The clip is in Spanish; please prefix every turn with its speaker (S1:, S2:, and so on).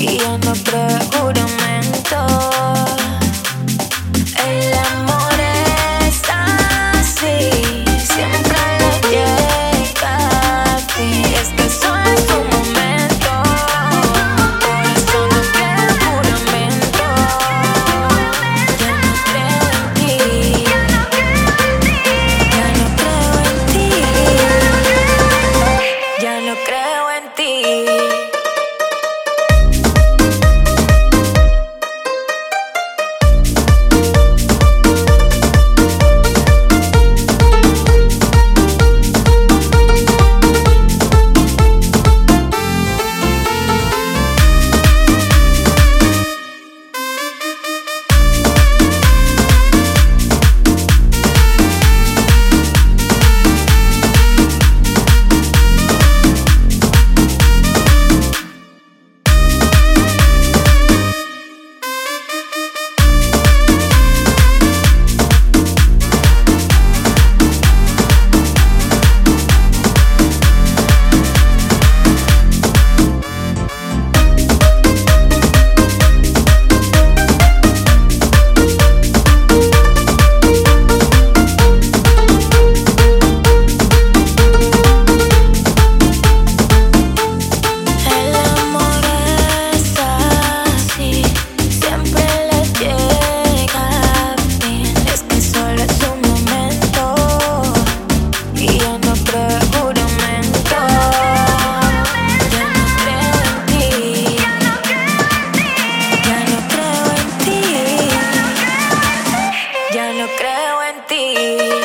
S1: Y yo no creo juramento. El amor es así, siempre le llega a ti. Es que solo es tu momento, por eso no creo juramento. Ya no creo en ti, ya no creo en ti, ya no creo en ti, ya no creo en ti. Creo en ti.